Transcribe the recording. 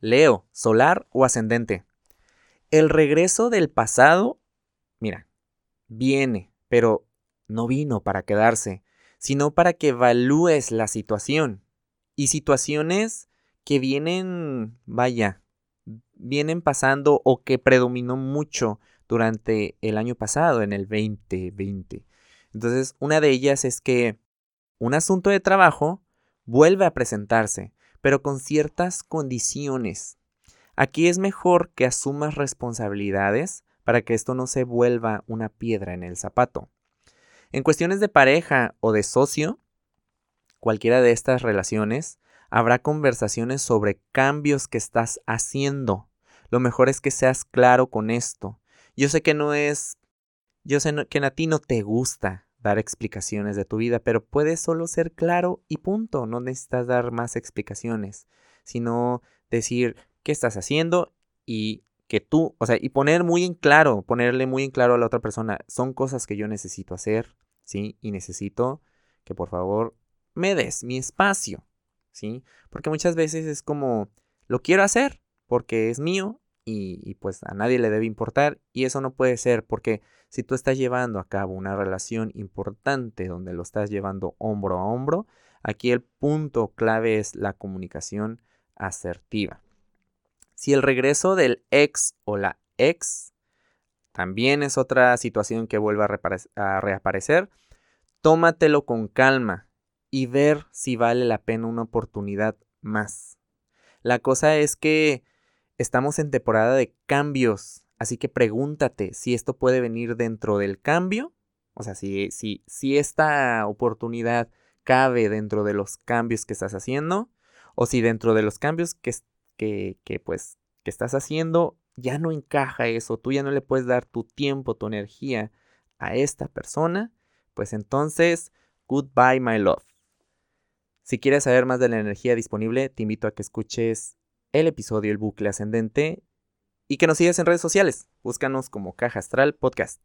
Leo, solar o ascendente. El regreso del pasado, mira, viene, pero no vino para quedarse, sino para que evalúes la situación. Y situaciones que vienen, vaya, vienen pasando o que predominó mucho durante el año pasado, en el 2020. Entonces, una de ellas es que un asunto de trabajo vuelve a presentarse, pero con ciertas condiciones. Aquí es mejor que asumas responsabilidades para que esto no se vuelva una piedra en el zapato. En cuestiones de pareja o de socio, cualquiera de estas relaciones, habrá conversaciones sobre cambios que estás haciendo. Lo mejor es que seas claro con esto. Yo sé que no es, yo sé que a ti no te gusta dar explicaciones de tu vida, pero puedes solo ser claro y punto. No necesitas dar más explicaciones, sino decir qué estás haciendo y que tú, o sea, y poner muy en claro, ponerle muy en claro a la otra persona, son cosas que yo necesito hacer, ¿sí? Y necesito que por favor me des mi espacio, ¿sí? Porque muchas veces es como, lo quiero hacer porque es mío y, pues a nadie le debe importar y eso no puede ser porque si tú estás llevando a cabo una relación importante donde lo estás llevando hombro a hombro, aquí el punto clave es la comunicación asertiva. Si el regreso del ex o la ex también es otra situación que vuelve a, reaparecer, tómatelo con calma y ver si vale la pena una oportunidad más. La cosa es que estamos en temporada de cambios, así que pregúntate si esto puede venir dentro del cambio, o sea, si, si, si esta oportunidad cabe dentro de los cambios que estás haciendo, o si dentro de los cambios que, que, pues que estás haciendo ya no encaja eso, tú ya no le puedes dar tu tiempo, tu energía a esta persona, pues entonces, goodbye my love. Si quieres saber más de la energía disponible, te invito a que escuches el episodio El bucle ascendente y que nos sigas en redes sociales. Búscanos como Caja Astral Podcast.